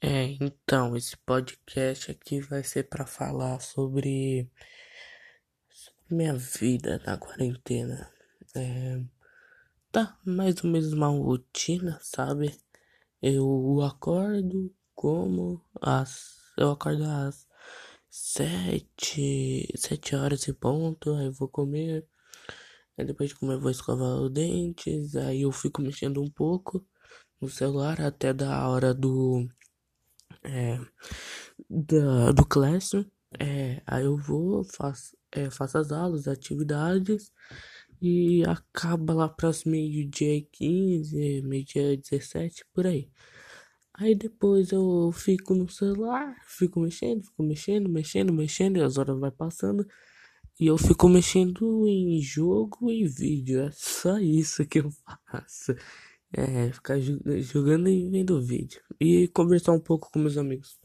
É, então, esse podcast aqui vai ser para falar sobre, sobre minha vida na quarentena. É, tá mais ou menos uma rotina, sabe? Eu acordo como às, eu acordo às sete, sete horas e ponto, aí vou comer, aí depois de comer eu vou escovar os dentes, aí eu fico mexendo um pouco no celular até da hora do é, da, do Classroom. É, aí eu vou, faço, é, faço as aulas, atividades e acaba lá as meio-dia 15, meio-dia 17, por aí. Aí depois eu fico no celular, fico mexendo, fico mexendo, mexendo, mexendo, e as horas vai passando. E eu fico mexendo em jogo e vídeo. É só isso que eu faço. É, ficar jogando e vendo vídeo. E conversar um pouco com meus amigos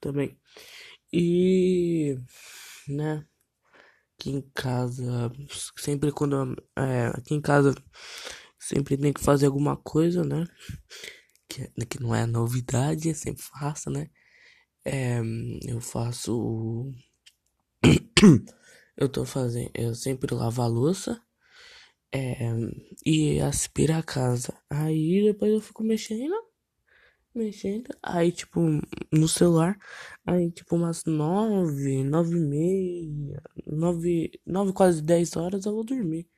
também. E, né, aqui em casa, sempre quando. É, aqui em casa, sempre tem que fazer alguma coisa, né? Que, que não é novidade, sempre faço, né? É, eu faço. eu tô fazendo. Eu sempre lavo a louça é, e aspira a casa. Aí depois eu fico mexendo, mexendo. Aí, tipo, no celular. Aí, tipo, umas nove, nove e meia, nove, nove, quase dez horas eu vou dormir.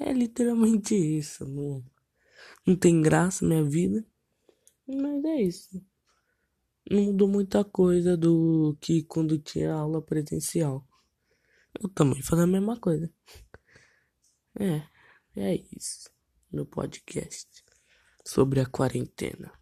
É, é literalmente isso. Não, não tem graça minha vida. Mas é isso. Não mudou muita coisa do que quando tinha aula presencial. Eu também fazia a mesma coisa. É, é isso. No podcast sobre a quarentena.